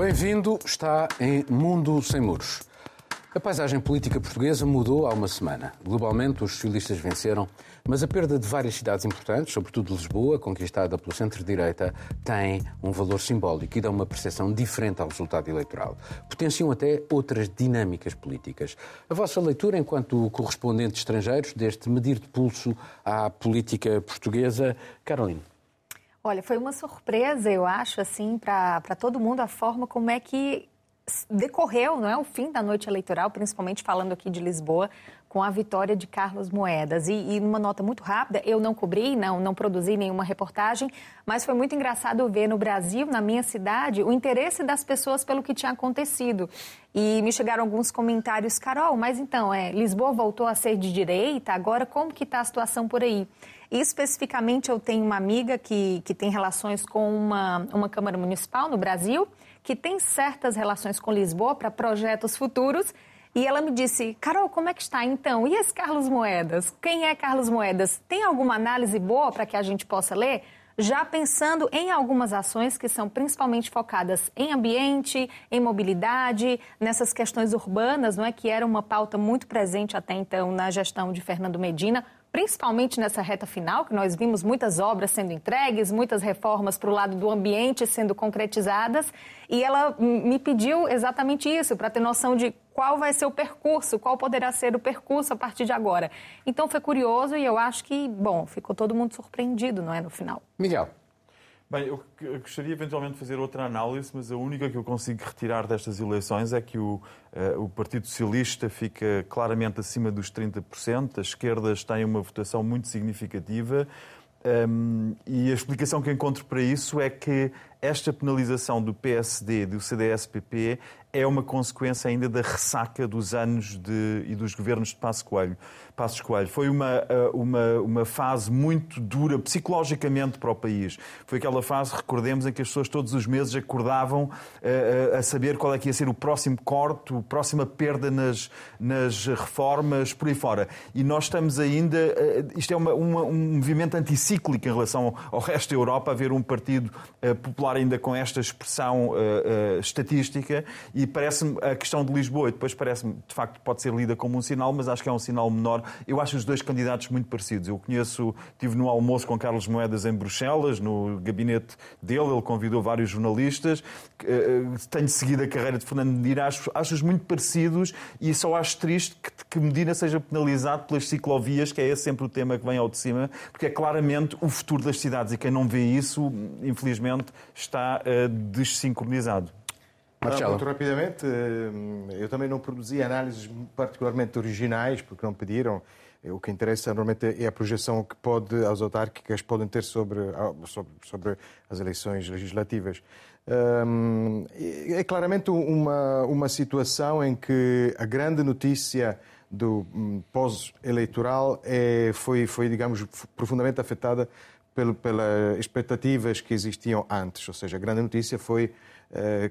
Bem-vindo, está em Mundo Sem Muros. A paisagem política portuguesa mudou há uma semana. Globalmente, os socialistas venceram, mas a perda de várias cidades importantes, sobretudo Lisboa, conquistada pelo centro-direita, tem um valor simbólico e dá uma percepção diferente ao resultado eleitoral. Potenciam até outras dinâmicas políticas. A vossa leitura, enquanto correspondentes estrangeiros, deste medir de pulso à política portuguesa, Carolina? Olha, foi uma surpresa, eu acho, assim, para todo mundo a forma como é que decorreu não é, o fim da noite eleitoral, principalmente falando aqui de Lisboa, com a vitória de Carlos Moedas. E, e numa nota muito rápida, eu não cobri, não, não produzi nenhuma reportagem, mas foi muito engraçado ver no Brasil, na minha cidade, o interesse das pessoas pelo que tinha acontecido. E me chegaram alguns comentários, Carol, mas então, é, Lisboa voltou a ser de direita, agora como que está a situação por aí? E especificamente eu tenho uma amiga que, que tem relações com uma, uma Câmara Municipal no Brasil, que tem certas relações com Lisboa para projetos futuros. E ela me disse, Carol, como é que está então? E esse Carlos Moedas? Quem é Carlos Moedas? Tem alguma análise boa para que a gente possa ler? Já pensando em algumas ações que são principalmente focadas em ambiente, em mobilidade, nessas questões urbanas, não é que era uma pauta muito presente até então na gestão de Fernando Medina, principalmente nessa reta final, que nós vimos muitas obras sendo entregues, muitas reformas para o lado do ambiente sendo concretizadas, e ela me pediu exatamente isso, para ter noção de qual vai ser o percurso, qual poderá ser o percurso a partir de agora. Então foi curioso e eu acho que, bom, ficou todo mundo surpreendido, não é, no final. Miguel. Bem, eu gostaria eventualmente de fazer outra análise, mas a única que eu consigo retirar destas eleições é que o, uh, o Partido Socialista fica claramente acima dos 30%, as esquerdas têm uma votação muito significativa. Um, e a explicação que encontro para isso é que esta penalização do PSD, do CDS-PP, é uma consequência ainda da ressaca dos anos de, e dos governos de Passo Coelho. Passos Coelho. Foi uma, uh, uma, uma fase muito dura psicologicamente para o país. Foi aquela fase, recordemos, em que as pessoas todos os meses acordavam uh, a saber qual é que ia ser o próximo corte, a próxima perda nas, nas reformas, por aí fora. E nós estamos ainda. Uh, isto é uma, uma, um movimento anticíclico em relação ao resto da Europa, haver um partido popular ainda com esta expressão estatística. E parece-me a questão de Lisboa, e depois parece-me, de facto, pode ser lida como um sinal, mas acho que é um sinal menor eu acho os dois candidatos muito parecidos. Eu conheço, estive no almoço com Carlos Moedas em Bruxelas, no gabinete dele, ele convidou vários jornalistas. Eh, tenho seguido a carreira de Fernando Medina, acho-os muito parecidos e só acho triste que, que Medina seja penalizado pelas ciclovias, que é sempre o tema que vem ao de cima, porque é claramente o futuro das cidades e quem não vê isso, infelizmente, está uh, desincronizado. Marcelo. Muito rapidamente, eh, eu também não produzi análises particularmente originais, porque não pediram. O que interessa normalmente é a projeção que pode, as autárquicas podem ter sobre, sobre, sobre as eleições legislativas. É claramente uma, uma situação em que a grande notícia do hum, pós-eleitoral é, foi, foi, digamos, profundamente afetada pelas expectativas que existiam antes. Ou seja, a grande notícia foi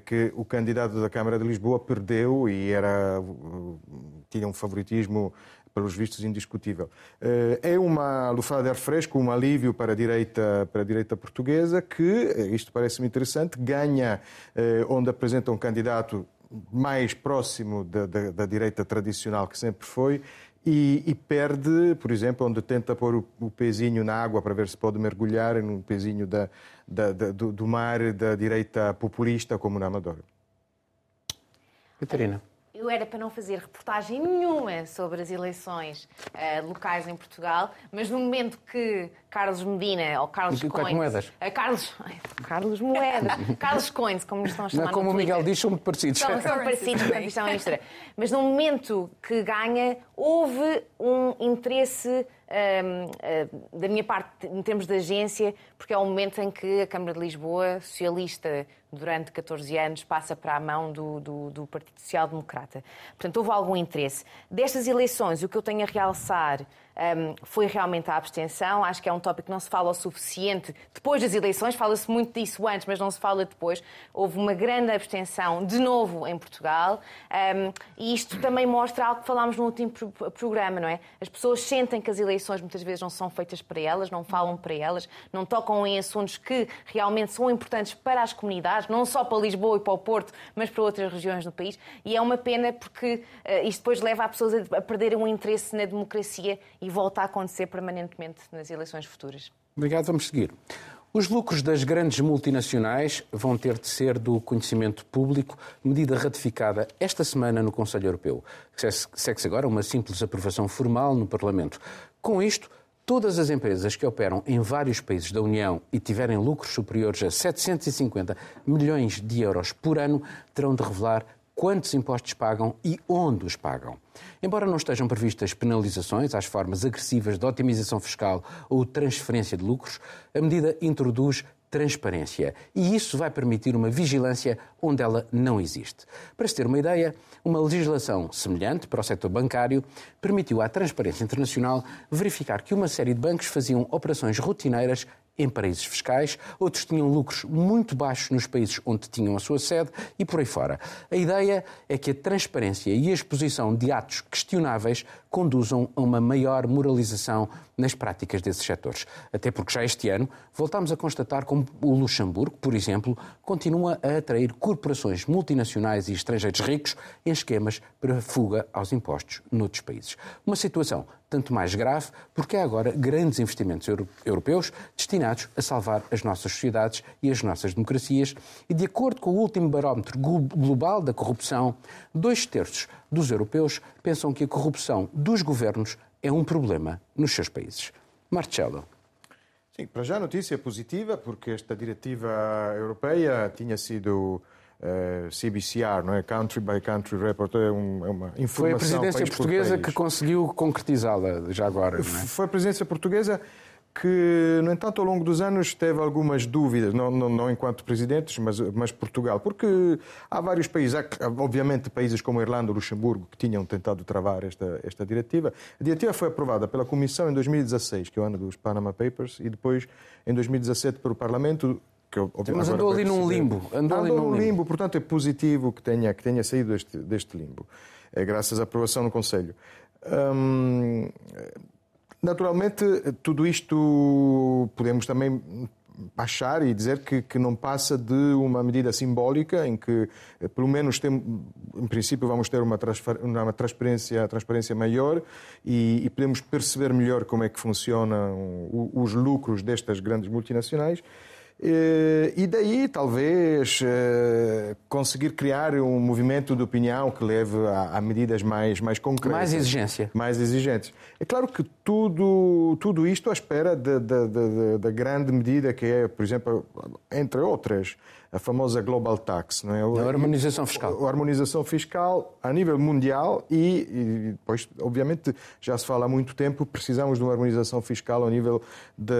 que o candidato da Câmara de Lisboa perdeu e era, tinha um favoritismo pelos vistos indiscutível. Eh, é uma lufada de ar fresco, um alívio para a direita, para a direita portuguesa que, eh, isto parece-me interessante, ganha onde apresenta um candidato mais próximo da, da, da direita tradicional que sempre foi e, e, perde, por exemplo, onde tenta pôr o, o, pezinho na água para ver se pode mergulhar num pezinho da, da, da, do, do, mar da direita populista, como na Amadora. Catarina. Eu era para não fazer reportagem nenhuma sobre as eleições uh, locais em Portugal, mas no momento que Carlos Medina ou Carlos Coins... Moedas? Uh, Carlos... Carlos Moedas. Carlos Coins, como nos estão a chamar não, Como o Miguel diz, são muito parecidos. São, são parecidos, é uma mistura. Mas no momento que ganha, houve um interesse da minha parte, em termos de agência, porque é o momento em que a Câmara de Lisboa, socialista durante 14 anos, passa para a mão do, do, do Partido Social Democrata. Portanto, houve algum interesse. Destas eleições, o que eu tenho a realçar um, foi realmente a abstenção. Acho que é um tópico que não se fala o suficiente depois das eleições, fala-se muito disso antes, mas não se fala depois. Houve uma grande abstenção, de novo, em Portugal, um, e isto também mostra algo que falámos no último programa, não é? As pessoas sentem que as eleições muitas vezes não são feitas para elas, não falam para elas, não tocam em assuntos que realmente são importantes para as comunidades não só para Lisboa e para o Porto, mas para outras regiões do país. E é uma pena porque uh, isto depois leva as pessoas a, a perderem um interesse na democracia e volta a acontecer permanentemente nas eleições futuras. Obrigado, vamos seguir. Os lucros das grandes multinacionais vão ter de ser do conhecimento público, medida ratificada esta semana no Conselho Europeu. Segue-se agora uma simples aprovação formal no Parlamento. Com isto, todas as empresas que operam em vários países da União e tiverem lucros superiores a 750 milhões de euros por ano terão de revelar quantos impostos pagam e onde os pagam. Embora não estejam previstas penalizações às formas agressivas de otimização fiscal ou transferência de lucros, a medida introduz transparência e isso vai permitir uma vigilância onde ela não existe. Para se ter uma ideia, uma legislação semelhante para o setor bancário permitiu à Transparência Internacional verificar que uma série de bancos faziam operações rotineiras em paraísos fiscais, outros tinham lucros muito baixos nos países onde tinham a sua sede e por aí fora. A ideia é que a transparência e a exposição de atos questionáveis conduzam a uma maior moralização nas práticas desses setores. Até porque já este ano voltámos a constatar como o Luxemburgo, por exemplo, continua a atrair corporações multinacionais e estrangeiros ricos em esquemas para fuga aos impostos noutros países. Uma situação tanto mais grave porque há agora grandes investimentos europeus destinados a salvar as nossas sociedades e as nossas democracias e, de acordo com o último barómetro global da corrupção, dois terços dos europeus pensam que a corrupção dos governos é um problema nos seus países. Marcelo. Sim, para já a notícia é positiva, porque esta diretiva europeia tinha sido uh, eh, CBCR, não é? Country by Country Report, é, é uma informação. Foi a presidência portuguesa que conseguiu concretizá-la já agora, não é? Foi a presidência portuguesa que, no entanto, ao longo dos anos teve algumas dúvidas, não, não, não enquanto presidentes, mas, mas, Portugal, porque há vários países, há, obviamente países como a Irlanda, Luxemburgo, que tinham tentado travar esta, esta diretiva. A diretiva foi aprovada pela Comissão em 2016, que é o ano dos Panama Papers, e depois, em 2017, pelo Parlamento, que eu, Mas andou ali num limbo. Andou, andou ali num limbo. limbo, portanto é positivo que tenha, que tenha saído deste, deste limbo, é, graças à aprovação no Conselho. Hum, Naturalmente, tudo isto podemos também achar e dizer que, que, não passa de uma medida simbólica em que, pelo menos, tem, em princípio, vamos ter uma, uma transparência, transparência maior e, e, podemos perceber melhor como é que funcionam os lucros destas grandes multinacionais. Eh, e daí, talvez, eh, conseguir criar um movimento de opinião que leve a, a, medidas mais, mais concretas. Mais exigência. Mais exigentes. É claro que tudo, tudo isto à espera da grande medida que é, por exemplo, entre outras, a famosa Global Tax. Não é? A harmonização fiscal. A harmonização fiscal a nível mundial e, e, depois, obviamente, já se fala há muito tempo, precisamos de uma harmonização fiscal ao nível de,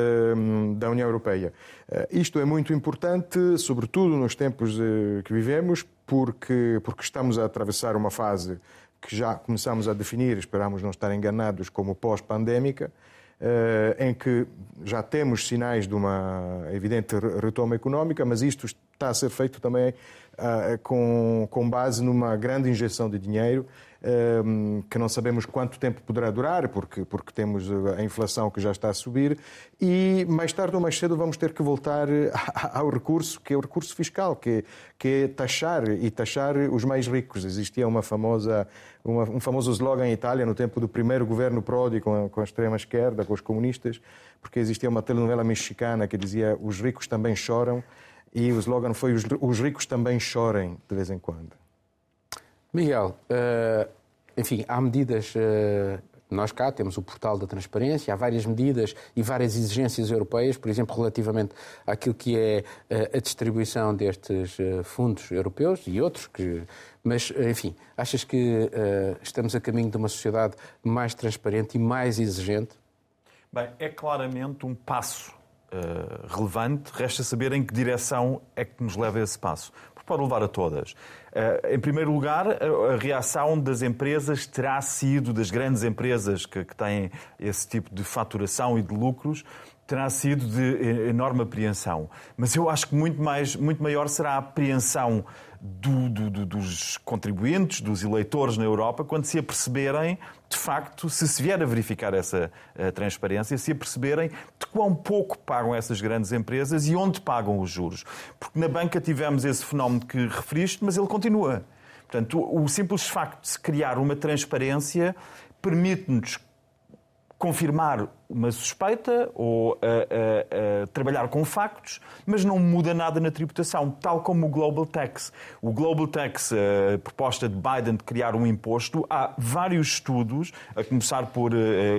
da União Europeia. Uh, isto é muito importante, sobretudo nos tempos uh, que vivemos, porque, porque estamos a atravessar uma fase que já começamos a definir, esperamos não estar enganados, como pós-pandémica, uh, em que já temos sinais de uma evidente retoma económica, mas isto está a ser feito também uh, com, com base numa grande injeção de dinheiro um, que não sabemos quanto tempo poderá durar, porque, porque temos a inflação que já está a subir, e mais tarde ou mais cedo vamos ter que voltar ao recurso, que é o recurso fiscal, que, que é taxar e taxar os mais ricos. Existia uma famosa, uma, um famoso slogan em Itália no tempo do primeiro governo Prodi com com a extrema-esquerda, com os comunistas, porque existia uma telenovela mexicana que dizia os ricos também choram, e o slogan foi os, os ricos também chorem de vez em quando. Miguel, uh, enfim, há medidas. Uh, nós cá temos o portal da transparência, há várias medidas e várias exigências europeias, por exemplo, relativamente àquilo que é uh, a distribuição destes fundos europeus e outros, que, mas, enfim, achas que estamos a caminho de uma sociedade mais transparente e mais exigente? Bem, é claramente um passo Uh, relevante, resta saber em que direção é que nos leva esse passo pode levar a todas. Eh, em primeiro lugar, a reação das empresas terá sido, das grandes empresas que, que têm esse tipo de faturação e de lucros, terá sido de enorme apreensão. Mas eu acho que muito, mais, muito maior será a apreensão do, do, do, dos contribuintes, dos eleitores na Europa, quando se aperceberem, de facto, se se vier a verificar essa a transparência, se aperceberem de quão pouco pagam essas grandes empresas e onde pagam os juros. Porque na banca tivemos esse fenómeno que referiste, mas ele continua. Portanto, o simples facto de se criar uma transparência permite-nos confirmar uma suspeita ou uh, uh, uh, trabalhar com factos, mas não muda nada na tributação, tal como o Global Tax. O Global Tax, a proposta de Biden de criar um imposto, há vários estudos, a começar por,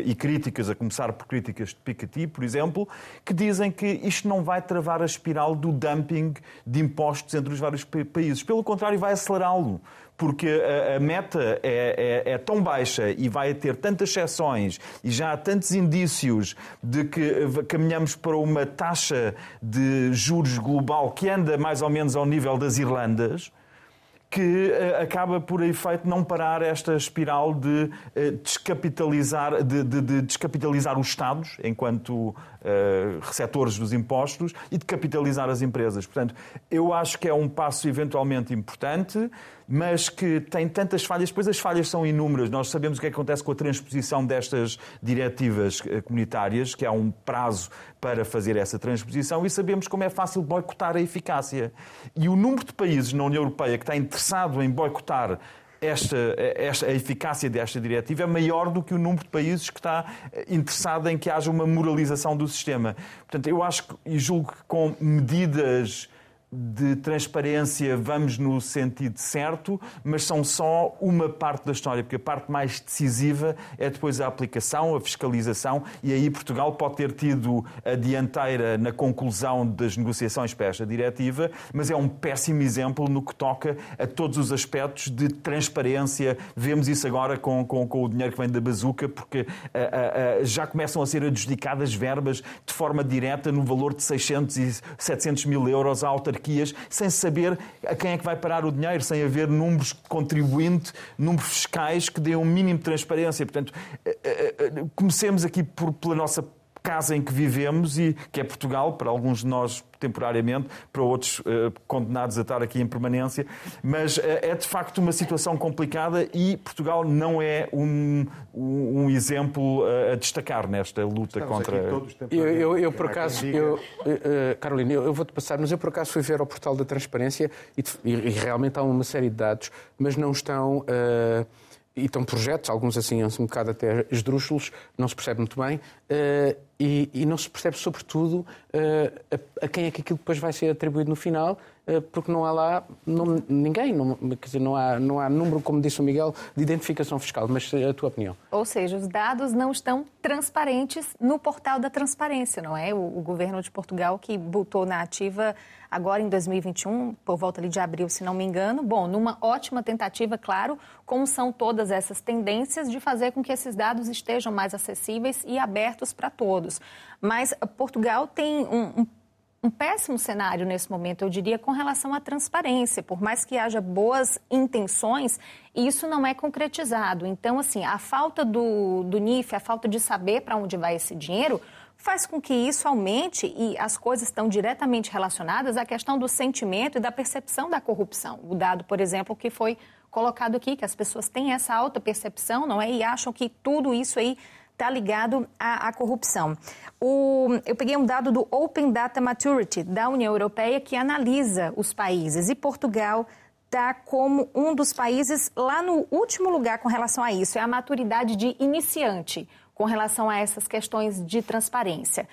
e críticas, a começar por críticas de Piketty, por exemplo, que dizem que isto não vai travar a espiral do dumping de impostos entre os vários países. Pelo contrário, vai acelerá-lo porque a, a meta é, é, é, tão baixa e vai ter tantas exceções e já há tantos indícios de que caminhamos para uma taxa de juros global que anda mais ou menos ao nível das Irlandas que uh, acaba por efeito não parar esta espiral de uh, descapitalizar, de, de, de, descapitalizar os Estados enquanto uh, receptores dos impostos e de capitalizar as empresas. Portanto, eu acho que é um passo eventualmente importante mas que tem tantas falhas, depois as falhas são inúmeras. Nós sabemos o que, é acontece com a transposição destas diretivas eh, comunitárias, que há um prazo para fazer essa transposição, e sabemos como é fácil boicotar a eficácia. E o número de países na União Europeia que está interessado em boicotar esta, esta, a eficácia desta diretiva é maior do que o número de países que está eh, interessado em que haja uma moralização do sistema. Portanto, eu acho e julgo que com medidas de transparência vamos no sentido certo, mas são só uma parte da história, porque a parte mais decisiva é depois a aplicação, a fiscalização, e aí Portugal pode ter tido a dianteira na conclusão das negociações para esta diretiva, mas é um péssimo exemplo no que toca a todos os aspectos de transparência. Vemos isso agora com, com, com o dinheiro que vem da bazuca, porque uh, uh, já começam a ser adjudicadas verbas de forma direta no valor de 600 e 700 mil euros à autarquia autarquias sem saber a quem é que vai parar o dinheiro, sem haver números contribuinte, números fiscais que dêem um mínimo de transparência. Portanto, eh, eh, eh, comecemos aqui por, pela nossa casa em que vivemos e que é Portugal, para alguns de nós temporariamente, para outros uh, condenados a estar aqui em permanência, mas uh, é de facto uma situação complicada e Portugal não é um, um, um exemplo uh, a destacar nesta luta Estamos contra. Eu, eu, eu, por acaso, eu, Carolina, eu, eu vou-te passar, mas eu por acaso fui ver ao portal da transparência e, e, e realmente há uma série de dados, mas não estão e estão projetos, alguns assim, um bocado até esdrúxulos, não se percebe muito bem, uh, e, e, não se percebe, sobretudo, uh, a, a, quem é que aquilo depois vai ser atribuído no final, porque não há lá não, ninguém, não, quer dizer, não há, não há número, como disse o Miguel, de identificação fiscal. Mas a tua opinião? Ou seja, os dados não estão transparentes no portal da transparência, não é? O, o governo de Portugal que botou na ativa agora em 2021, por volta ali de abril, se não me engano. Bom, numa ótima tentativa, claro, como são todas essas tendências de fazer com que esses dados estejam mais acessíveis e abertos para todos. Mas Portugal tem um, um um péssimo cenário nesse momento, eu diria, com relação à transparência. Por mais que haja boas intenções, isso não é concretizado. Então, assim, a falta do, do NIF, a falta de saber para onde vai esse dinheiro, faz com que isso aumente e as coisas estão diretamente relacionadas à questão do sentimento e da percepção da corrupção. O dado, por exemplo, que foi colocado aqui, que as pessoas têm essa alta percepção, não é? E acham que tudo isso aí está ligado à, à corrupção. O, eu peguei um dado do Open Data Maturity da União Europeia que analisa os países e Portugal está como um dos países lá no último lugar com relação a isso, é a maturidade de iniciante com relação a essas questões de transparência.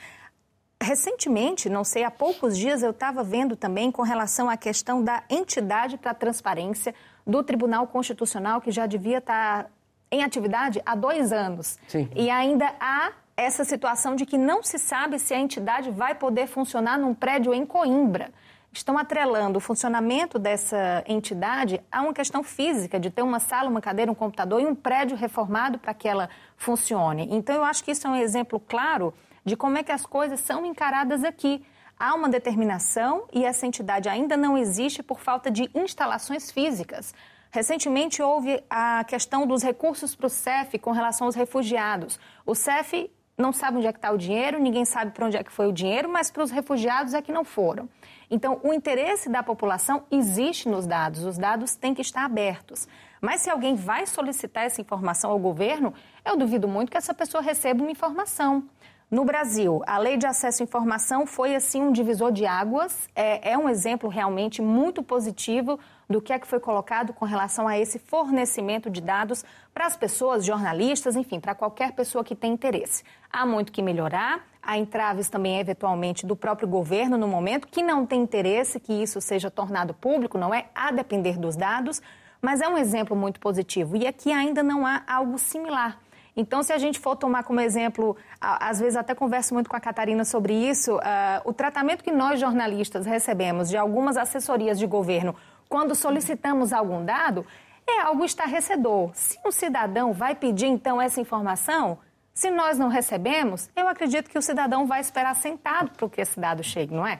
Recentemente, não sei, há poucos dias eu estava vendo também com relação à questão da entidade para transparência do Tribunal Constitucional, que já devia estar tá em atividade há dois anos. Sim. E ainda há essa situação de que não se sabe se a entidade vai poder funcionar num prédio em Coimbra estão atrelando o funcionamento dessa entidade a uma questão física, de ter uma sala, uma cadeira, um computador e um prédio reformado para que ela funcione. Então, eu acho que isso é um exemplo claro de como é que as coisas são encaradas aqui. Há uma determinação e essa entidade ainda não existe por falta de instalações físicas. Recentemente houve a questão dos recursos para o CEF com relação aos refugiados. O CEF não sabe onde é que está o dinheiro, ninguém sabe para onde é que foi o dinheiro, mas para os refugiados é que não foram. Então, o interesse da população existe nos dados, os dados têm que estar abertos. Mas se alguém vai solicitar essa informação ao governo, eu duvido muito que essa pessoa receba uma informação. No Brasil, a lei de acesso à informação foi assim um divisor de águas. É, é, um exemplo realmente muito positivo do que é que foi colocado com relação a esse fornecimento de dados para as pessoas, jornalistas, enfim, para qualquer pessoa que tem interesse. Há muito que melhorar. Há entraves também, eventualmente, do próprio governo no momento, que não tem interesse que isso seja tornado público, não é? A depender dos dados. Mas é um exemplo muito positivo. E aqui ainda não há algo similar. Então, se a gente for tomar como exemplo, às vezes até converso muito com a Catarina sobre isso, uh, o tratamento que nós jornalistas recebemos de algumas assessorias de governo quando solicitamos algum dado é algo estarrecedor. Se um cidadão vai pedir então essa informação, se nós não recebemos, eu acredito que o cidadão vai esperar sentado para que esse dado chegue, não é?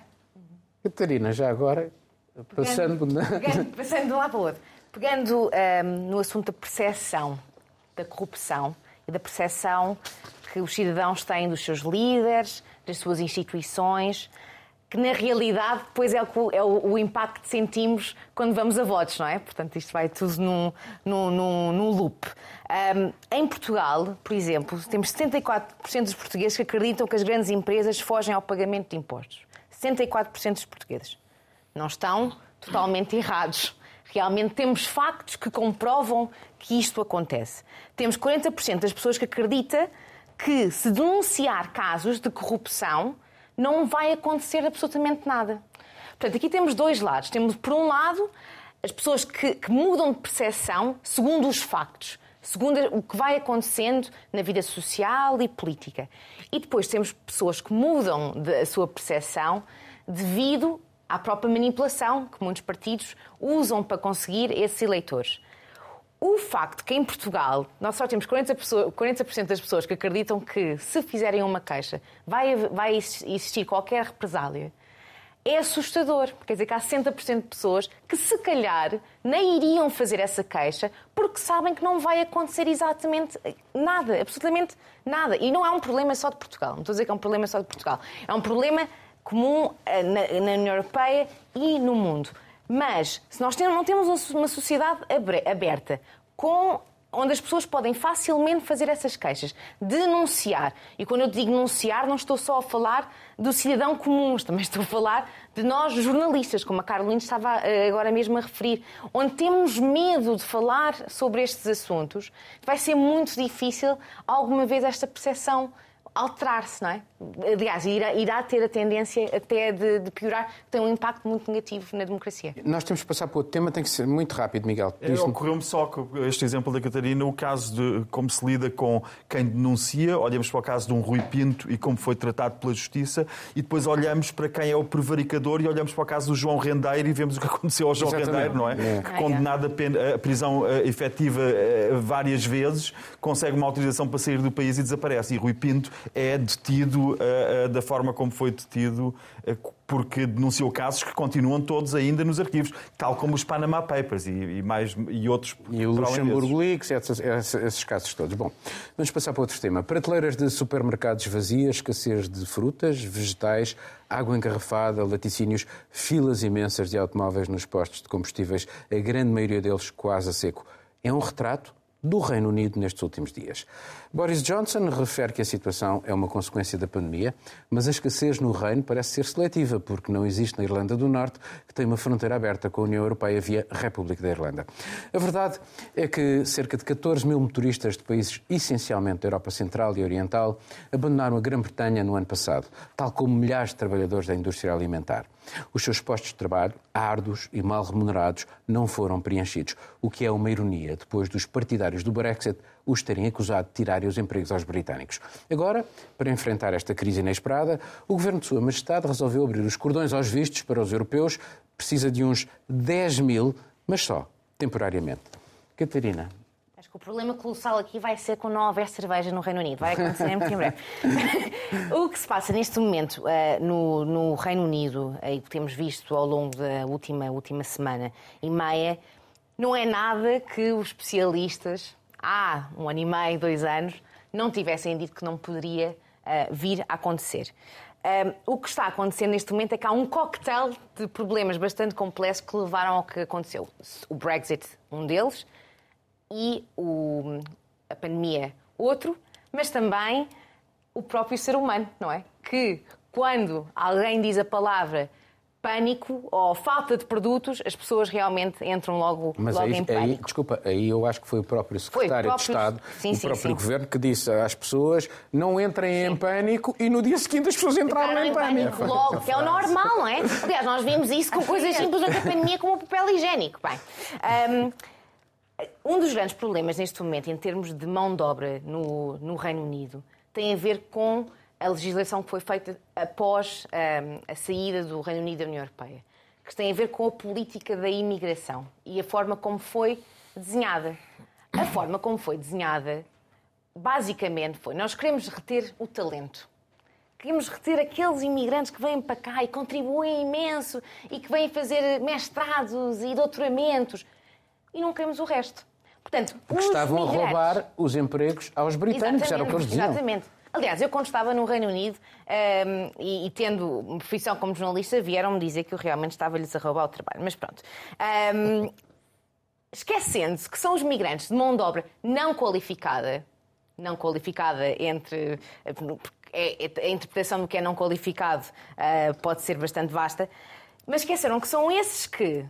Catarina, já agora, passando... Pegando, pegando, passando de um lado para o outro. Pegando um, ah, no assunto da percepção da corrupção, da percepção que os cidadãos têm dos seus líderes, das suas instituições, que na realidade depois é o, é o, impacto que sentimos quando vamos a votos, não é? Portanto, isto vai tudo num, num, num, num loop. Um, em Portugal, por exemplo, temos 74% dos portugueses que acreditam que as grandes empresas fogem ao pagamento de impostos. 74% dos portugueses. Não estão totalmente errados. Realmente temos factos que comprovam que isto acontece. Temos 40% das pessoas que acredita que se denunciar casos de corrupção não vai acontecer absolutamente nada. Portanto, aqui temos dois lados. Temos, por um lado, as pessoas que, que mudam de percepção segundo os factos, segundo o que vai acontecendo na vida social e política. E depois temos pessoas que mudam a sua percepção devido à própria manipulação que muitos partidos usam para conseguir esses eleitores. O facto que em Portugal nós só temos 40%, 40 das pessoas que acreditam que se fizerem uma queixa vai, vai existir qualquer represália é assustador. Quer dizer que há 60% de pessoas que se calhar nem iriam fazer essa queixa porque sabem que não vai acontecer exatamente nada, absolutamente nada. E não é um problema só de Portugal. Não estou a dizer que é um problema só de Portugal. É um problema comum eh, na, na União Europeia e no mundo. Mas, se nós não temos uma sociedade aberta, com onde as pessoas podem facilmente fazer essas queixas, denunciar. E quando eu digo denunciar, não estou só a falar do cidadão comum, também estou a falar de nós jornalistas, como a Carolina estava eh, agora mesmo a referir, onde temos medo de falar sobre estes assuntos, vai ser muito difícil alguma vez esta percepção alterar-se, não é? Aliás, irá, irá, ter a tendência até de, de, piorar, tem um impacto muito negativo na democracia. Nós temos que passar para outro tema, tem que ser muito rápido, Miguel. É, Ocorreu-me só com este exemplo da Catarina, o caso de como se lida com quem denuncia, olhamos para o caso de um Rui Pinto e como foi tratado pela Justiça, e depois olhamos para quem é o prevaricador e olhamos para o caso do João Rendeiro e vemos o que aconteceu ao João Exatamente. Rendeiro, não é? é. Que condenado a, pena, a prisão eh, efetiva eh, várias vezes, consegue uma autorização para sair do país e desaparece. E Rui Pinto é detido uh, uh, da forma como foi detido, uh, porque denunciou casos que continuam todos ainda nos arquivos, tal como os Panama Papers e, e mais, e outros. E o Luxemburgo Leaks, esses, esses, casos todos. Bom, vamos passar para outro tema. Prateleiras de supermercados vazias, escassez de frutas, vegetais, água engarrafada, laticínios, filas imensas de automóveis nos postos de combustíveis, a grande maioria deles quase a seco. É um retrato do Reino Unido nestes últimos dias. Boris Johnson refere que a situação é uma consequência da pandemia, mas a escassez no Reino parece ser seletiva, porque não existe na Irlanda do Norte, que tem uma fronteira aberta com a União Europeia via República da Irlanda. A verdade é que cerca de 14 mil motoristas de países essencialmente da Europa Central e Oriental abandonaram a Grã-Bretanha no ano passado, tal como milhares de trabalhadores da indústria alimentar. Os seus postos de trabalho, árduos e mal remunerados, não foram preenchidos, o que é uma ironia depois dos partidários do Brexit os terem acusado de tirarem os empregos aos britânicos. Agora, para enfrentar esta crise inesperada, o Governo de Sua Majestade resolveu abrir os cordões aos vistos para os europeus, precisa de uns 10 mil, mas só temporariamente. Catarina, Acho que o problema colossal aqui vai ser quando não houver cerveja no Reino Unido. Vai acontecer muito em breve. o que se passa neste momento uh, no, no, Reino Unido, e que temos visto ao longo da última, última semana e meia, não é nada que os especialistas, há um ano e meio, dois anos, não tivessem dito que não poderia vir a acontecer. Um, o que está acontecendo neste momento é que há um coquetel de problemas bastante complexos que levaram ao que aconteceu. O Brexit, um deles, e o, a pandemia, outro, mas também o próprio ser humano, não é? Que quando alguém diz a palavra pânico ou falta de produtos, as pessoas realmente entram logo, Mas logo aí, em pânico. Aí, desculpa, aí eu acho que foi o próprio secretário próprio... de Estado, sim, o sim, próprio sim. governo, que disse às pessoas não entrem em pânico e no dia seguinte as pessoas entraram Entraram em pânico. Logo, que é o normal, não é? Aliás, nós vimos isso com coisas simples da pandemia, como o papel higiênico. Bem, um, um dos grandes problemas neste momento, em termos de mão de obra no, no Reino Unido, tem a ver com a legislação que foi feita após um, a saída do Reino Unido da União Europeia, que tem a ver com a política da imigração e a forma como foi desenhada. A forma como foi desenhada, basicamente, foi: nós queremos reter o talento. Queremos reter aqueles imigrantes que vêm para cá e contribuem imenso e que vêm fazer mestrados e doutoramentos. E não queremos o resto. Portanto, Porque estavam a roubar os empregos aos britânicos, era o que eles diziam. Exatamente. Aliás, eu quando estava no Reino Unido ehm, e, e tendo profissão como jornalista, vieram-me dizer que eu realmente estava-lhes a roubar o trabalho. Mas pronto. Ehm, esquecendo-se que são os migrantes de mão de obra não qualificada, não qualificada entre. é- é- a interpretação do que é não qualificado eh, pode ser bastante vasta, mas esqueceram que são esses que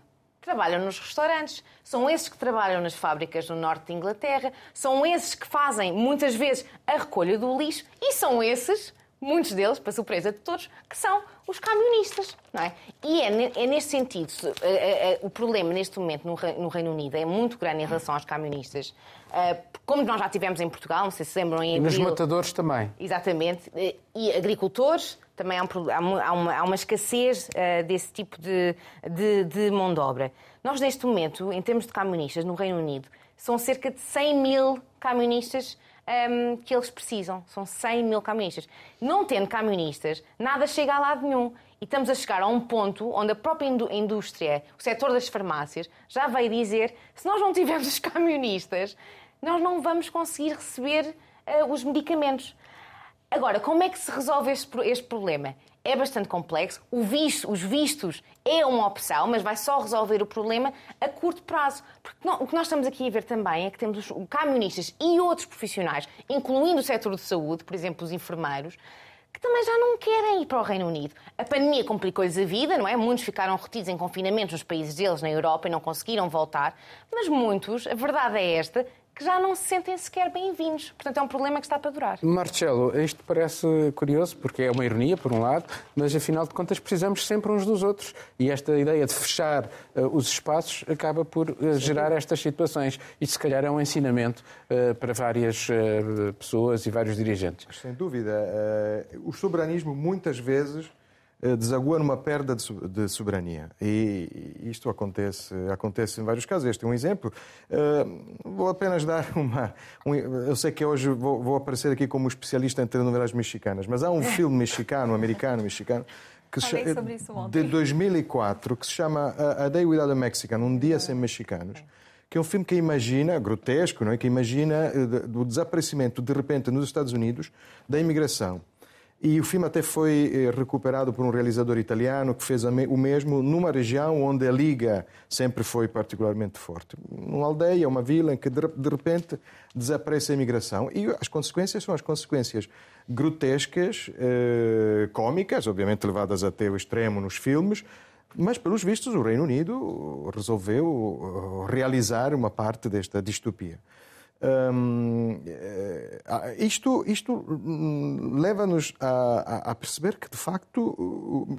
trabalham nos restaurantes, são esses que trabalham nas fábricas no norte de Inglaterra, são esses que fazem muitas vezes a recolha do lixo e são esses, muitos deles, para surpresa de todos, que são os camionistas, não é? E é, é neste sentido, se- eh, eh, o problema neste momento no, Re- no Reino Unido é muito grande em relação aos camionistas, como nós já tivemos em Portugal, não sei se se lembram em E nos abril- matadores também. Exatamente. E agricultores, também há, um há uma, há uma- escassez eh, desse tipo de, de, de mão de obra. Nós, neste momento, em termos de camionistas no Reino Unido, são cerca de 100 mil camionistas ehm, que eles precisam. São 100 mil camionistas. Não tendo camionistas, nada chega a lado nenhum. E estamos a chegar a um ponto onde a própria indú- indústria, o setor das farmácias, já veio dizer se nós não tivermos os camionistas, nós não vamos conseguir receber eh, os medicamentos. Agora, como é que se resolve este, este problema? É bastante complexo. Visto- os vistos é uma opção, mas vai só resolver o problema a curto prazo. Porque não- o que nós estamos aqui a ver também é que temos os camionistas e outros profissionais, incluindo o setor de saúde, por exemplo, os enfermeiros, que também já não querem ir para o Reino Unido. A pandemia complicou-lhes a vida, não é? Muitos ficaram retidos em confinamentos nos países deles, na Europa, e não conseguiram voltar. Mas muitos, a verdade é esta, que já não se sentem sequer bem-vindos. Portanto, é um problema que está para durar. Marcelo, isto parece curioso, porque é uma ironia, por um lado, mas afinal de contas precisamos sempre uns dos outros. E esta ideia de fechar eh, os espaços acaba por eh, gerar estas situações. E se calhar é um ensinamento eh, para várias pessoas e vários dirigentes. Sem dúvida. O soberanismo muitas vezes eh, desagua numa perda de so- de soberania. E isto acontece, acontece em vários casos. Este é um exemplo. Eh, Vou apenas dar uma. um- Eu sei que hoje vou, vou aparecer aqui como especialista em telenovelas mexicanas, mas há um filme mexicano, americano, mexicano, que Falei sobre isso ontem. de 2004, que se chama A Day Without a Mexican, Um Dia Sem Mexicanos, que é um filme que imagina, grotesco, não é? que imagina eh, do desaparecimento, de repente, nos Estados Unidos, da imigração. E o filme até foi eh, recuperado por um realizador italiano que fez o mesmo numa região onde a liga sempre foi particularmente forte. Numa aldeia, uma vila em que de re- de repente desaparece a imigração. E as consequências são as consequências grotescas, eh, cómicas, obviamente levadas até o extremo nos filmes, mas, pelos vistos, o Reino Unido resolveu eh, realizar uma parte desta distopia. Hum, isto isto hum, leva-nos a, a- perceber que, de facto,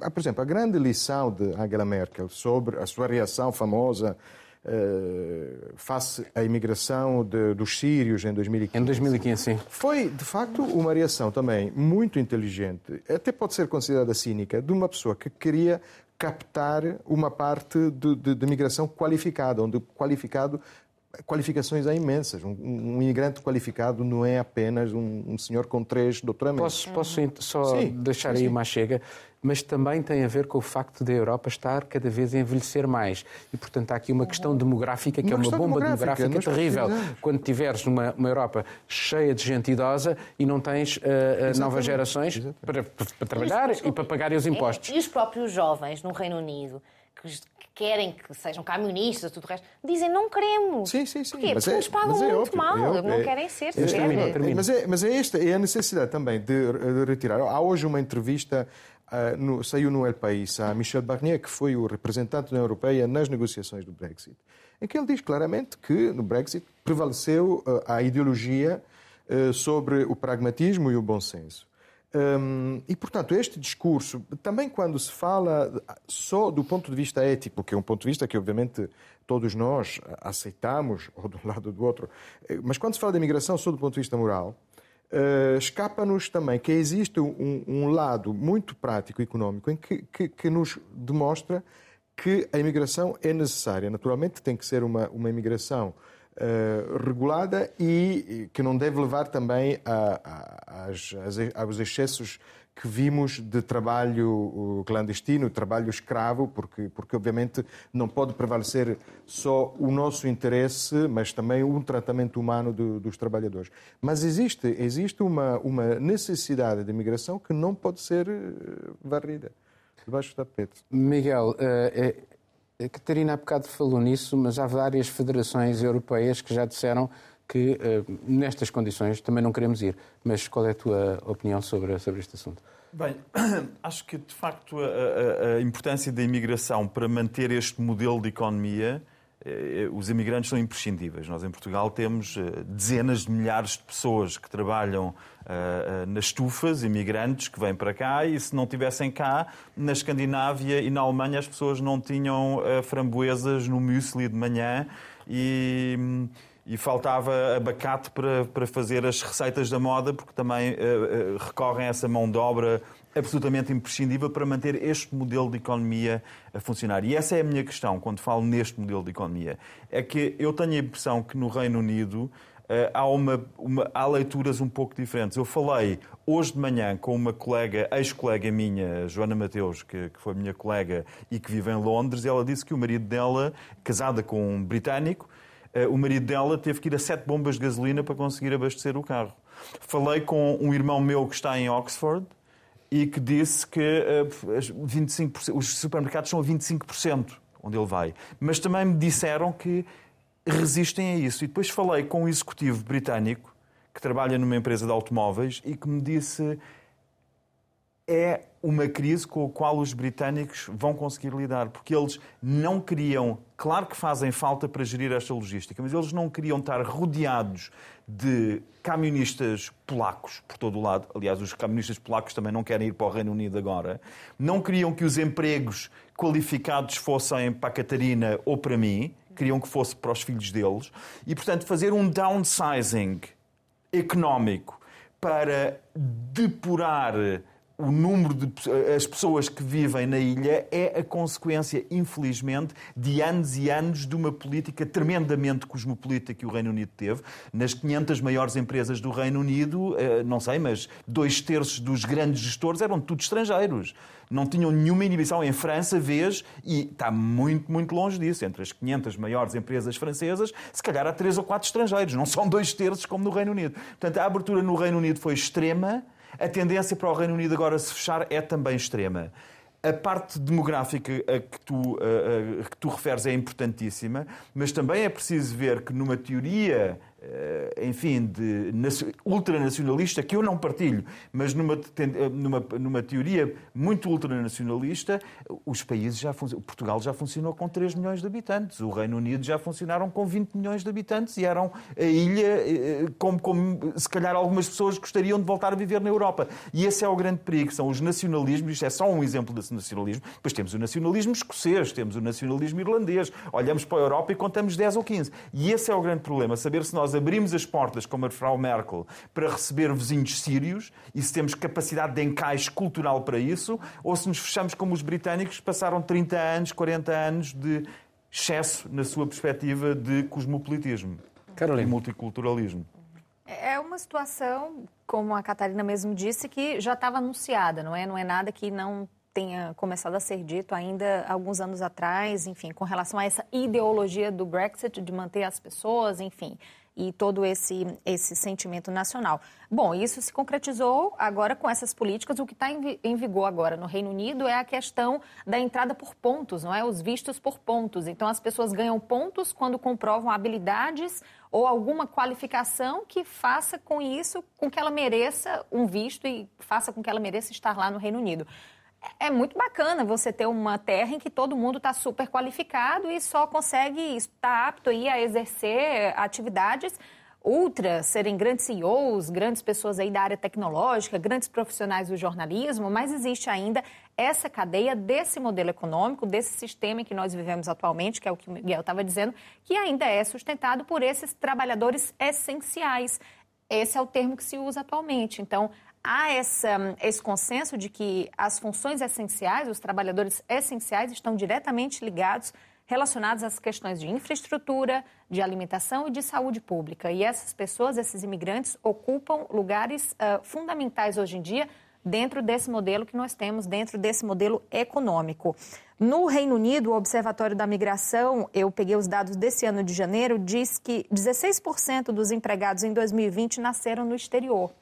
por exemplo, a grande lição de Angela Merkel sobre a sua reação famosa eh, face à imigração de- dos sírios em 2015 Em 2015, sim. foi, de facto, uma reação também muito inteligente, até pode ser considerada cínica, de uma pessoa que queria captar uma parte de, de, de migração qualificada, onde qualificado qualificações há imensas. Um, um imigrante qualificado não é apenas um, um senhor com três doutoramentos. Posso, posso só sim, deixar sim, aí uma chega? Mas também tem a ver com o facto da Europa estar cada vez a envelhecer mais. E, portanto, há aqui uma questão demográfica que uma é uma bomba demográfica, demográfica terrível. Quando tiveres uma, uma, Europa cheia de gente idosa e não tens uh, novas gerações para, para, trabalhar e, e para pagarem os impostos. E os próprios jovens no Reino Unido que querem que sejam camionistas, tudo o resto, dizem não queremos. Sim, sim, sim. Porquê? Porque é, nos pagam é muito óbvio, mal, é, não querem ser. É, termina, termina. Mas, é, mas é esta, é a necessidade também de, de retirar. Há hoje uma entrevista Uh, no, saiu no El País a Michel Barnier, que foi o representante da União Europeia nas negociações do Brexit, em que ele diz claramente que no Brexit prevaleceu uh, a ideologia uh, sobre o pragmatismo e o bom senso. Um, e, portanto, este discurso, também quando se fala só do ponto de vista ético, que é um ponto de vista que, obviamente, todos nós aceitamos, ou de um lado ou do outro, mas quando se fala da imigração só do ponto de vista moral, uh, escapa-nos também que existe um, um, lado muito prático e económico em que, que, que nos demonstra que a imigração é necessária. Naturalmente, tem que ser uma, uma imigração uh, regulada e que não deve levar também a, a, a, aos excessos que vimos de trabalho clandestino, trabalho escravo, porque, porque obviamente não pode prevalecer só o nosso interesse, mas também um tratamento humano do, dos trabalhadores. Mas existe, existe uma, uma necessidade de imigração que não pode ser eh, varrida debaixo do tapete. Miguel, é, a Catarina há bocado falou nisso, mas há várias federações europeias que já disseram que uh, nestas condições também não queremos ir. Mas qual é a tua opinião sobre, sobre este assunto? Bem, acho que de facto a, a, a importância da imigração para manter este modelo de economia os imigrantes são imprescindíveis. Nós em Portugal temos eh, dezenas de milhares de pessoas que trabalham nas estufas, imigrantes que vêm para cá, e se não tivessem cá, na Escandinávia e na Alemanha as pessoas não tinham framboesas no muesli de manhã e, e faltava abacate para, para fazer as receitas da moda, porque também recorrem a essa mão de obra absolutamente imprescindível para manter este modelo de economia a funcionar. E essa é a minha questão quando falo neste modelo de economia. É que eu tenho a impressão que no Reino Unido eh, há, uma, uma, há leituras um pouco diferentes. Eu falei hoje de manhã com uma colega, ex-colega minha, Joana Mateus, que, que foi minha colega e que vive em Londres, e ela disse que o marido dela, casada com um britânico, eh, o marido dela teve que ir a sete bombas de gasolina para conseguir abastecer o carro. Falei com um irmão meu que está em Oxford, e que disse que 25%, eh, os supermercados são a 25% onde ele vai. Mas também me disseram que resistem a isso. E depois falei com um executivo britânico que trabalha numa empresa de automóveis e que me disse é uma crise com a qual os britânicos vão conseguir lidar, porque eles não queriam, claro que fazem falta para gerir esta logística, mas eles não queriam estar rodeados de camionistas polacos por todo o lado. Aliás, os camionistas polacos também não querem ir para o Reino Unido agora. Não queriam que os empregos qualificados fossem para a Catarina ou para mim, queriam que fosse para os filhos deles. E, portanto, fazer um downsizing económico para depurar o número de as pessoas que vivem na ilha é a consequência, infelizmente, de anos e anos de uma política tremendamente cosmopolita que o Reino Unido teve. Nas 500 maiores empresas do Reino Unido, eh, não sei, mas dois terços dos grandes gestores eram tudo estrangeiros. Não tinham nenhuma inibição. Em França, vês, e está muito, muito longe disso, entre as 500 maiores empresas francesas, se calhar há três ou quatro estrangeiros. Não são dois terços como no Reino Unido. Portanto, a abertura no Reino Unido foi extrema a tendência para o Reino Unido agora se fechar é também extrema. A parte demográfica a que, tu, a, a, que tu referes é importantíssima, mas também é preciso ver que numa teoria enfim, de ultranacionalista, que eu não partilho, mas numa, eh, numa, numa teoria muito ultranacionalista, os países já Portugal já funcionou com 3 milhões de habitantes, o Reino Unido já funcionaram com 20 milhões de habitantes e eram a ilha eh, como, como se calhar algumas pessoas gostariam de voltar a viver na Europa. E esse é o grande perigo, são os nacionalismos, isto é só um exemplo desse nacionalismo, depois temos o nacionalismo escocês, temos o nacionalismo irlandês, olhamos para a Europa e contamos 10 ou 15. E esse é o grande problema, saber se nós nós abrimos as portas, como a Frau Merkel, para receber vizinhos sírios e se temos capacidade de encaixe cultural para isso, ou se nos fechamos como os britânicos, que passaram 30 anos, 40 anos de excesso na sua perspectiva de cosmopolitismo Carolina. e multiculturalismo. É uma situação, como a Catarina mesmo disse, que já estava anunciada, não é? Não é nada que não tenha começado a ser dito ainda alguns anos atrás, enfim, com relação a essa ideologia do Brexit, de manter as pessoas, enfim, e todo esse, esse sentimento nacional. Bom, isso se concretizou agora com essas políticas. O que está em, vigor agora no Reino Unido é a questão da entrada por pontos, não é? Os vistos por pontos. Então, as pessoas ganham pontos quando comprovam habilidades ou alguma qualificação que faça com isso, com que ela mereça um visto e faça com que ela mereça estar lá no Reino Unido é muito bacana você ter uma terra em que todo mundo está super qualificado e só consegue estar apto aí a exercer atividades ultra, serem grandes CEOs, grandes pessoas aí da área tecnológica, grandes profissionais do jornalismo, mas existe ainda essa cadeia desse modelo econômico, desse sistema em que nós vivemos atualmente, que é o que o Miguel estava dizendo, que ainda é sustentado por esses trabalhadores essenciais. Esse é o termo que se usa atualmente. Então, há essa, esse consenso de que as funções essenciais, os trabalhadores essenciais, estão diretamente ligados, relacionados às questões de infraestrutura, de alimentação e de saúde pública. E essas pessoas, esses imigrantes, ocupam lugares uh, fundamentais hoje em dia dentro desse modelo que nós temos, dentro desse modelo econômico. No Reino Unido, o Observatório da Migração, eu peguei os dados desse ano de janeiro, diz que 16% dos empregados em 2020 nasceram no exterior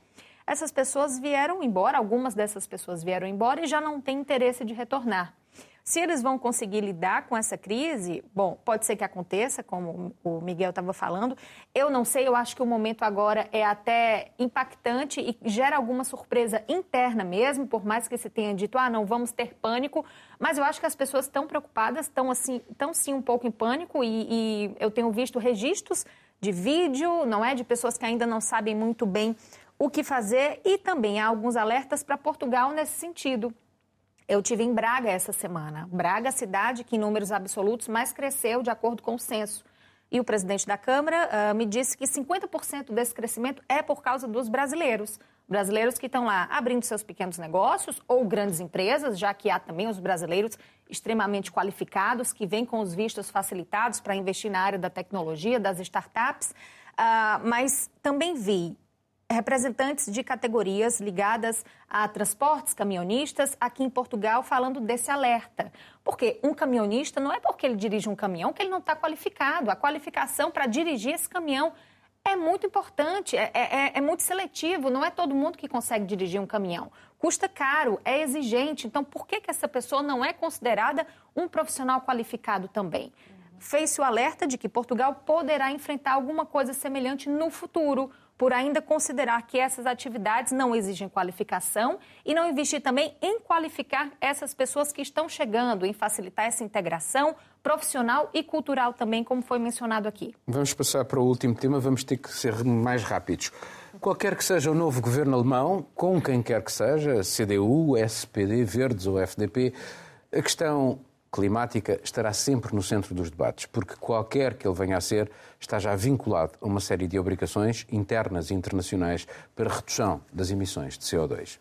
essas pessoas vieram embora, algumas dessas pessoas vieram embora e já não têm interesse de retornar. Se eles vão conseguir lidar com essa crise, bom, pode ser que aconteça, como o Miguel estava falando. Eu não sei, eu acho que o momento agora é até impactante e gera alguma surpresa interna mesmo, por mais que se tenha dito, ah, não vamos ter pânico. Mas eu acho que as pessoas estão preocupadas, estão assim, estão sim um pouco em pânico e, e eu tenho visto registros de vídeo, não é, de pessoas que ainda não sabem muito bem o que fazer e também há alguns alertas para Portugal nesse sentido. Eu tive em Braga essa semana. Braga, cidade que em números absolutos mais cresceu de acordo com o censo. E o presidente da Câmara uh, me disse que 50% desse crescimento é por causa dos brasileiros. Brasileiros que estão lá abrindo seus pequenos negócios ou grandes empresas, já que há também os brasileiros extremamente qualificados que vêm com os vistos facilitados para investir na área da tecnologia, das startups. Uh, mas também vi representantes de categorias ligadas a transportes, caminhonistas, aqui em Portugal, falando desse alerta. Porque um caminhonista não é porque ele dirige um caminhão que ele não está qualificado. A qualificação para dirigir esse caminhão é muito importante, é, é, é, é, muito seletivo, não é todo mundo que consegue dirigir um caminhão. Custa caro, é exigente, então por que, que essa pessoa não é considerada um profissional qualificado também? Fez-se o alerta de que Portugal poderá enfrentar alguma coisa semelhante no futuro por ainda considerar que essas atividades não exigem qualificação e não investir também em qualificar essas pessoas que estão chegando, em facilitar essa integração profissional e cultural também, como foi mencionado aqui. Vamos passar para o último tema, vamos ter que ser mais rápidos. Qualquer que seja o novo governo alemão, com quem quer que seja, CDU, SPD, Verdes ou FDP, a questão climática estará sempre no centro dos debates, porque qualquer que ele venha a ser está já vinculado a uma série de obrigações internas e internacionais para redução das emissões de CO2.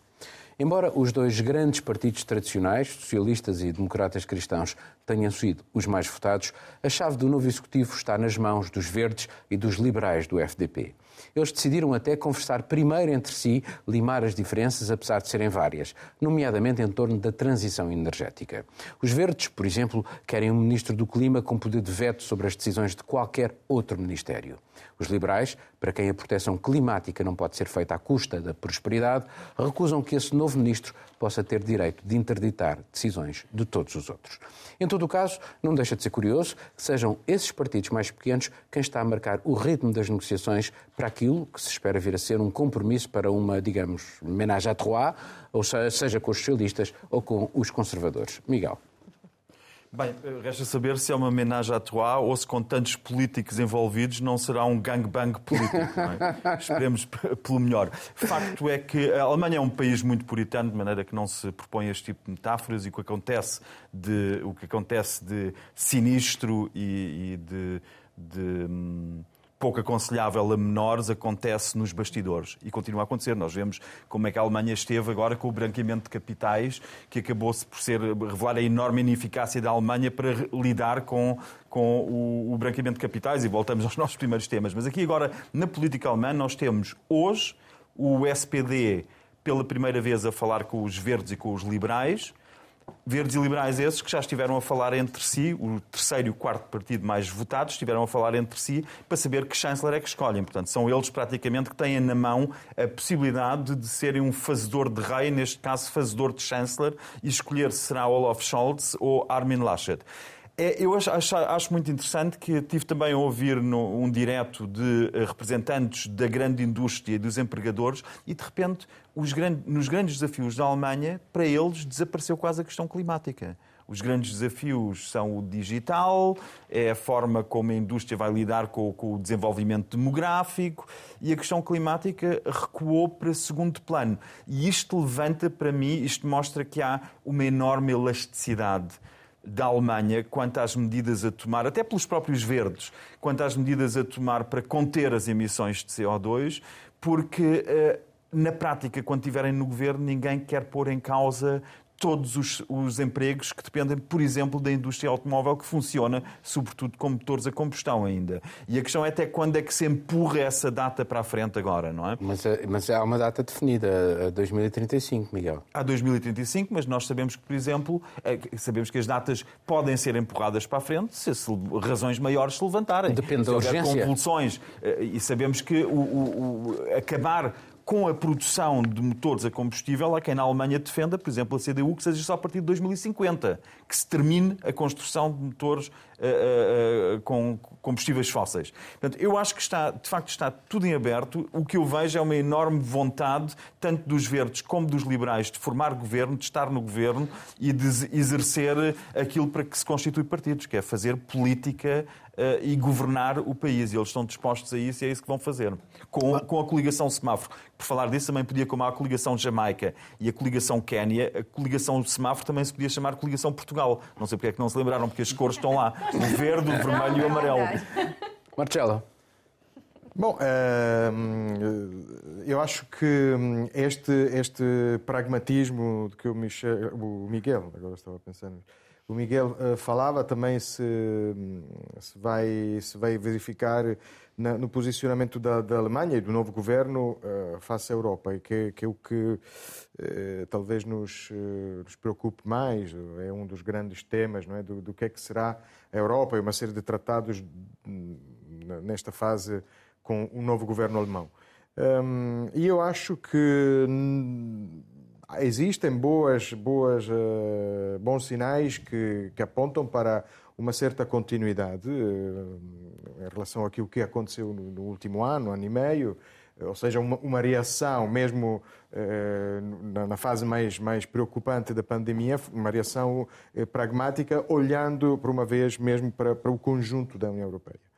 Embora os dois grandes partidos tradicionais, socialistas e democratas cristãos, tenham sido os mais votados, a chave do novo executivo está nas mãos dos verdes e dos liberais do FDP. Eles decidiram até conversar primeiro entre si, limar as diferenças, apesar de serem várias, nomeadamente em torno da transição energética. Os verdes, por exemplo, querem um ministro do Clima com poder de veto sobre as decisões de qualquer outro ministério. Os liberais, para quem a proteção climática não pode ser feita à custa da prosperidade, recusam que esse novo ministro possa ter direito de interditar decisões de todos os outros. Em todo o caso, não deixa de ser curioso que sejam esses partidos mais pequenos quem está a marcar o ritmo das negociações para aquilo que se espera vir a ser um compromisso para uma, digamos, ménage à trois, ou seja com os socialistas ou com os conservadores. Miguel. Bem, resta saber se é uma homenagem à Troá ou se com tantos políticos envolvidos não será um gangbang político. É? Esperemos pelo melhor. Facto é que a Alemanha é um país muito puritano, de maneira que não se propõe este tipo de metáforas e o que acontece de, o que acontece de sinistro e, e de, de hum, pouco aconselhável a menores acontece nos bastidores e continua a acontecer. Nós vemos como é que a Alemanha esteve agora com o branqueamento de capitais, que acabou-se por ser, revelar a enorme ineficácia da Alemanha para lidar com, com o, o branqueamento de capitais e voltamos aos nossos primeiros temas. Mas aqui agora, na política alemã, nós temos hoje o SPD pela primeira vez a falar com os verdes e com os liberais, Verdes e liberais esses que já estiveram a falar entre si, o terceiro e o quarto partido mais votados, estiveram a falar entre si para saber que chanceler é que escolhem. Portanto, são eles praticamente que têm na mão a possibilidade de serem um fazedor de rei, neste caso fazedor de chanceler, e escolher se será Olaf Scholz ou Armin Laschet. É, eu acho, acho, acho, muito interessante que tive também a ouvir no, um direto de representantes da grande indústria e dos empregadores e, de repente, grandes, nos grandes desafios da Alemanha, para eles desapareceu quase a questão climática. Os grandes desafios são o digital, é a forma como a indústria vai lidar com, com o desenvolvimento demográfico e a questão climática recuou para segundo plano. E isto levanta para mim, isto mostra que há uma enorme elasticidade da Alemanha quanto às medidas a tomar, até pelos próprios verdes, quanto às medidas a tomar para conter as emissões de CO2, porque eh, na prática, quando estiverem no governo, ninguém quer pôr em causa todos os, os, empregos que dependem, por exemplo, da indústria automóvel, que funciona sobretudo com motores a combustão ainda. E a questão é até quando é que se empurra essa data para a frente agora, não é? Mas, eh, mas há uma data definida, a 2035, Miguel. Há 2035, mas nós sabemos que, por exemplo, eh, sabemos que as datas podem ser empurradas para a frente se razões maiores se levantarem. Depende se da urgência. convulsões. Eh, e sabemos que o, o, o acabar com a produção de motores a combustível, há quem na Alemanha defenda, por exemplo, a CDU, que seja só a partir de 2050, que se termine a construção de motores uh, uh, com combustíveis fósseis. Portanto, eu acho que está, de facto está tudo em aberto. O que eu vejo é uma enorme vontade, tanto dos verdes como dos liberais, de formar governo, de estar no governo e de exercer aquilo para que se constitui partidos, que é fazer política uh, e governar o país. E eles estão dispostos a isso e é isso que vão fazer. Com, com a coligação semáforo. Por falar disso, também podia, como a coligação Jamaica e a coligação Quénia, a coligação semáforo também se podia chamar coligação Portugal. Não sei porque é que não se lembraram, porque as cores estão lá: o verde, o vermelho e o amarelo. Marcelo. Bom, ehm, eu acho que este, este pragmatismo de que o, Michel, o Miguel, agora estava pensando, o Miguel uh, falava também se, se, vai, se vai verificar na, no posicionamento da, da, Alemanha e do novo governo uh, face à Europa, e que, que é o que uh, talvez nos, nos, preocupe mais, é um dos grandes temas não é? do, do que é que será a Europa e uma série de tratados nesta fase com o novo governo alemão. Um, e eu acho que existem boas, boas, uh, bons sinais que, que, apontam para uma certa continuidade uh, em relação àquilo que aconteceu no, no, último ano, ano e meio, ou seja, uma, uma reação mesmo uh, na, na, fase mais, mais preocupante da pandemia, uma reação pragmática, olhando por uma vez mesmo para, para o conjunto da União Europeia.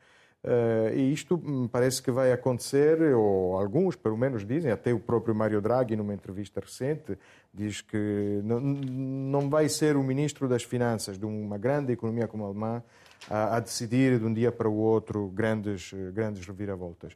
Uh, e isto parece que vai acontecer, ou alguns pelo menos dizem, até o próprio Mário Draghi, numa entrevista recente, diz que não, não vai ser o ministro das Finanças de uma grande economia como a alemã a, a decidir de um dia para o outro grandes, grandes reviravoltas.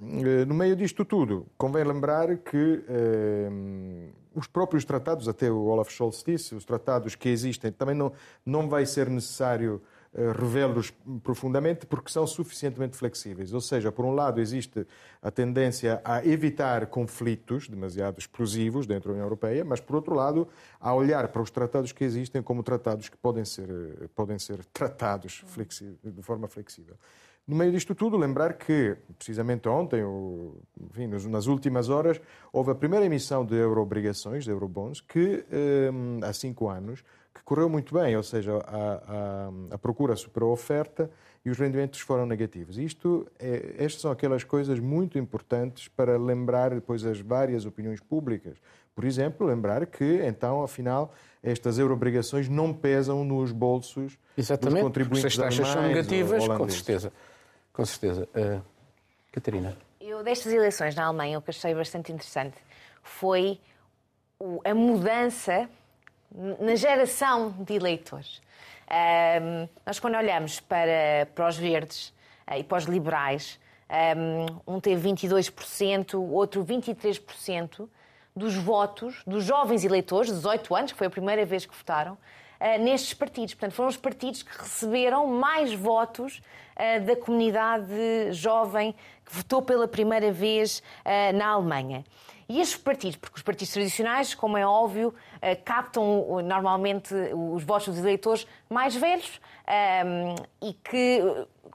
Uh, no meio disto tudo, convém lembrar que uh, os próprios tratados, até o Olaf Scholz disse, os tratados que existem, também não, não vai ser necessário eh, revê-los profundamente porque são suficientemente flexíveis. Ou seja, por um lado, existe a tendência a evitar conflitos demasiado explosivos dentro da União Europeia, mas, por outro lado, a olhar para os tratados que existem como tratados que podem ser, eh, podem ser tratados de forma flexível. No meio disto tudo, lembrar que, precisamente ontem, enfim, nas últimas horas, houve a primeira emissão de euro-obrigações, de eurobonds, que eh, há cinco anos que correu muito bem, ou seja, a, a, a procura superou a oferta e os rendimentos foram negativos. Isto é, estas são aquelas coisas muito importantes para lembrar depois as várias opiniões públicas. Por exemplo, lembrar que, então, afinal, estas euroobrigações não pesam nos bolsos Exatamente, dos contribuintes se as taxas são negativas, com certeza. Com certeza. Uh, Catarina. Eu, destas eleições na Alemanha, o que achei bastante interessante foi a mudança na geração de eleitores. Nós, quando olhamos para, para os verdes, e para os liberais. Um teve 22%, o outro 23% dos votos dos jovens eleitores, 18 anos, que foi a primeira vez que votaram, nestes partidos. Portanto, foram os partidos que receberam mais votos da comunidade jovem que votou pela primeira vez na Alemanha. E estes partidos, porque os partidos tradicionais, como é óbvio, eh, captam normalmente os votos dos eleitores mais velhos ehm, e que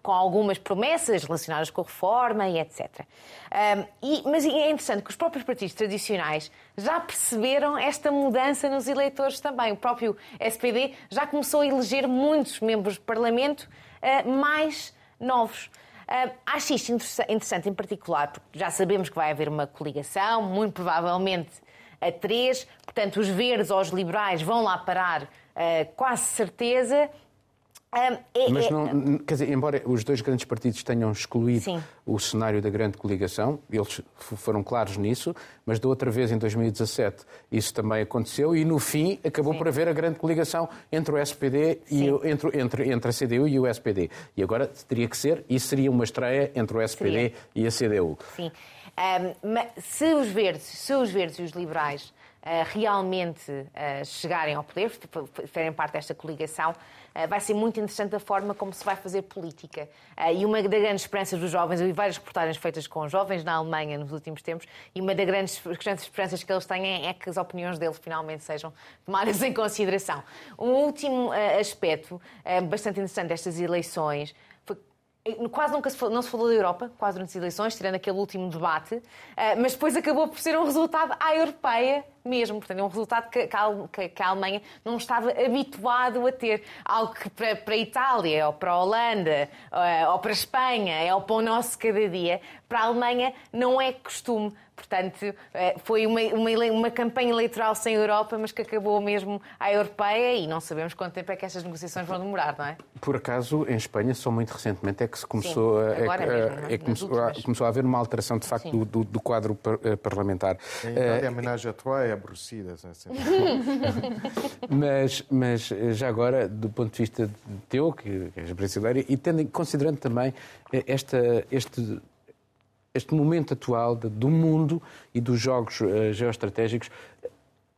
com algumas promessas relacionadas com a reforma e etc. Ehm, e, mas é interessante que os próprios partidos tradicionais já perceberam esta mudança nos eleitores também. O próprio SPD já começou a eleger muitos membros do Parlamento eh, mais novos. Uh, acho isto interessante em particular, porque já sabemos que vai haver uma coligação, muito provavelmente a três, portanto, os verdes ou os liberais vão lá parar, uh, quase certeza. É, Mas, é, não, quer dizer, embora os dois grandes partidos tenham excluído sim. o cenário da grande coligação, eles foram claros nisso, mas da outra vez, em 2017, isso também aconteceu e, no fim, acabou sim. por haver a grande coligação entre o SPD e o, entre, entre, entre a CDU e o SPD. E agora teria que ser, e seria uma estreia entre o SPD seria. e a CDU. Sim. Um, se os verdes, se os verdes e os liberais realmente uh, chegarem ao poder, fazerem parte desta coligação, uh, vai ser muito interessante a forma como se vai fazer política. E uma das grandes esperanças dos jovens, eu vi várias reportagens feitas com jovens na Alemanha nos últimos tempos, e uma das grandes esperanças que eles têm é que as opiniões deles finalmente sejam tomadas em consideração. Um último aspecto bastante interessante destas eleições Quase nunca se falou, não se falou da Europa, quase durante as eleições, tirando aquele último debate, mas depois acabou por ser um resultado à europeia mesmo. Portanto, é um resultado que, que, a Alemanha não estava habituado a ter. Algo que para, para a Itália, ou para a Holanda, eh, ou para a Espanha, é o pão nosso cada dia, para a Alemanha não é costume. Portanto, eh, foi uma, uma, uma, campanha eleitoral sem Europa, mas que acabou mesmo à europeia e não sabemos quanto tempo é que estas negociações vão demorar, não é? Por acaso, em Espanha, só muito recentemente é que se começou, Sim, a, é, mesmo, é, é começou, a, começou, a haver uma alteração, de facto, do, do, do, quadro eh, parlamentar. Em homenagem a Troia, aborrecidas. Né? mas, mas já agora, do ponto de vista teu, que és brasileiro, e tendo, considerando também esta, este, este momento atual do mundo e dos jogos uh, geoestratégicos,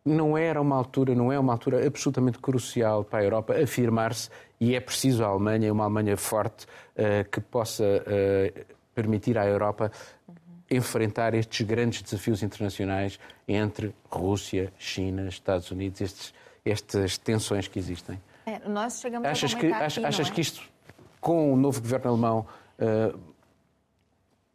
não era uma altura, não é uma altura absolutamente crucial para a Europa afirmar-se e é preciso a Alemanha, uma Alemanha forte, que possa permitir à Europa enfrentar estes grandes desafios internacionais entre Rússia, China, Estados Unidos, estes, estas tensões que existem. É, nós chegamos achas a que, aqui, achas é? que isto, com o novo governo alemão, uh,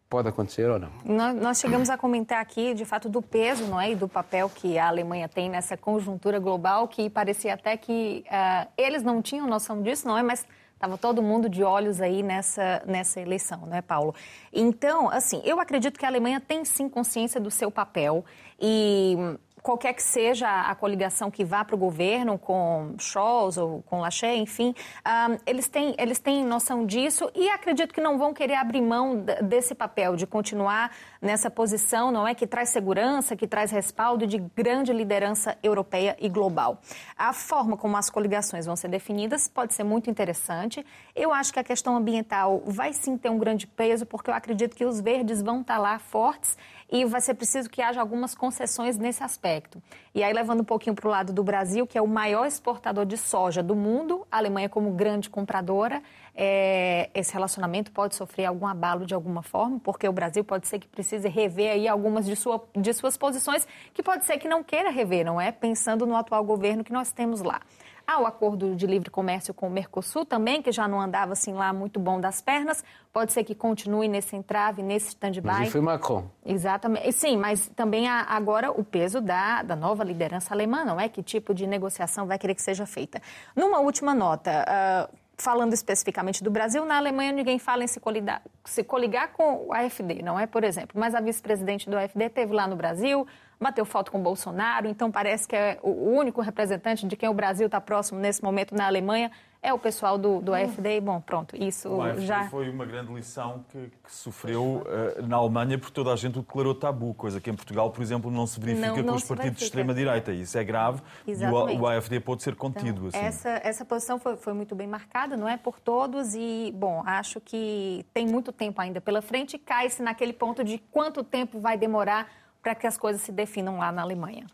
pode acontecer ou não? Nós, nós, chegamos a comentar aqui, de fato, do peso não é, e do papel que a Alemanha tem nessa conjuntura global, que parecia até que uh, eles não tinham noção disso, não é? Mas Estava todo mundo de olhos aí nessa, nessa eleição, né, Paulo? Então, assim, eu acredito que a Alemanha tem sim consciência do seu papel e qualquer que seja a coligação que vá para o governo, com Scholz ou com Lachey, enfim, um, eles, têm, eles têm noção disso e acredito que não vão querer abrir mão desse papel, de continuar nessa posição, não é? Que traz segurança, que traz respaldo de grande liderança europeia e global. A forma como as coligações vão ser definidas pode ser muito interessante. Eu acho que a questão ambiental vai sim ter um grande peso, porque eu acredito que os verdes vão estar lá fortes e vai ser preciso que haja algumas concessões nesse aspecto. E aí, levando um pouquinho para o lado do Brasil, que é o maior exportador de soja do mundo, a Alemanha como grande compradora, é, esse relacionamento pode sofrer algum abalo de alguma forma, porque o Brasil pode ser que precise rever aí algumas de, sua, de suas posições, que pode ser que não queira rever, não é? Pensando no atual governo que nós temos lá. Há o acordo de livre comércio com o Mercosul também, que já não andava assim lá muito bom das pernas. Pode ser que continue nesse entrave, nesse stand-by. Mas foi Macron. Exatamente. Sim, mas também há agora o peso da, da nova liderança alemã, não é? Que tipo de negociação vai querer que seja feita. Numa última nota, uh, falando especificamente do Brasil, na Alemanha ninguém fala em se coligar, se coligar com o AFD, não é? Por exemplo, mas a vice-presidente do AFD esteve lá no Brasil, bateu foto com Bolsonaro, então parece que é o único representante de quem o Brasil está próximo nesse momento na Alemanha é o pessoal do, do AFD, bom, pronto, isso O já... foi uma grande lição que, que sofreu uh, na Alemanha porque toda a gente o declarou tabu, coisa que em Portugal, por exemplo, não se verifica Não- não com os partidos de extrema-direita. Isso é grave e Exatamente. o, o AfD pode ser Então, contido. assim. essa, essa posição foi, foi muito bem marcada, não é? Por todos e, bom, acho que tem muito tempo ainda pela frente e cai-se naquele ponto de quanto tempo vai demorar para que as coisas se definam lá na Alemanha.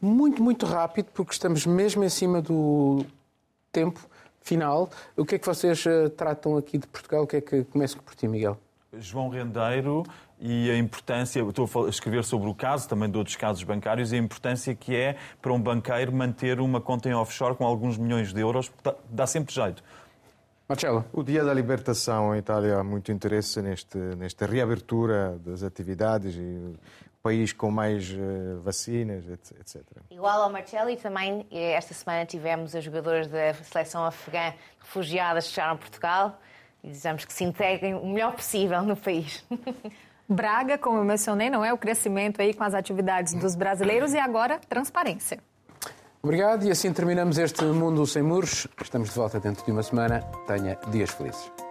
Muito, muito rápido, porque estamos mesmo em cima do tempo final. O que é que vocês eh, tratam aqui de Portugal? O que é que começa por ti, Miguel? João Rendeiro e a importância, estou a escrever sobre o caso, também de outros casos bancários, e a importância que é para um banqueiro manter uma conta em offshore com alguns milhões de euros, porque dá, sempre jeito. Marcelo? O Dia da Libertação em Itália há muito interesse neste, nesta reabertura das atividades e país com mais eh, vacinas, etc-. Igual ao Marcelo, e também eh, esta semana tivemos as jogadoras da seleção afegã refugiadas que chegaram a Portugal e desejamos que se integrem o melhor possível no país. Braga, como eu mencionei, não é o crescimento aí com as atividades dos brasileiros e agora transparência. Obrigado e assim terminamos este Mundo Sem Muros. Estamos de volta dentro de uma semana. Tenha dias felizes.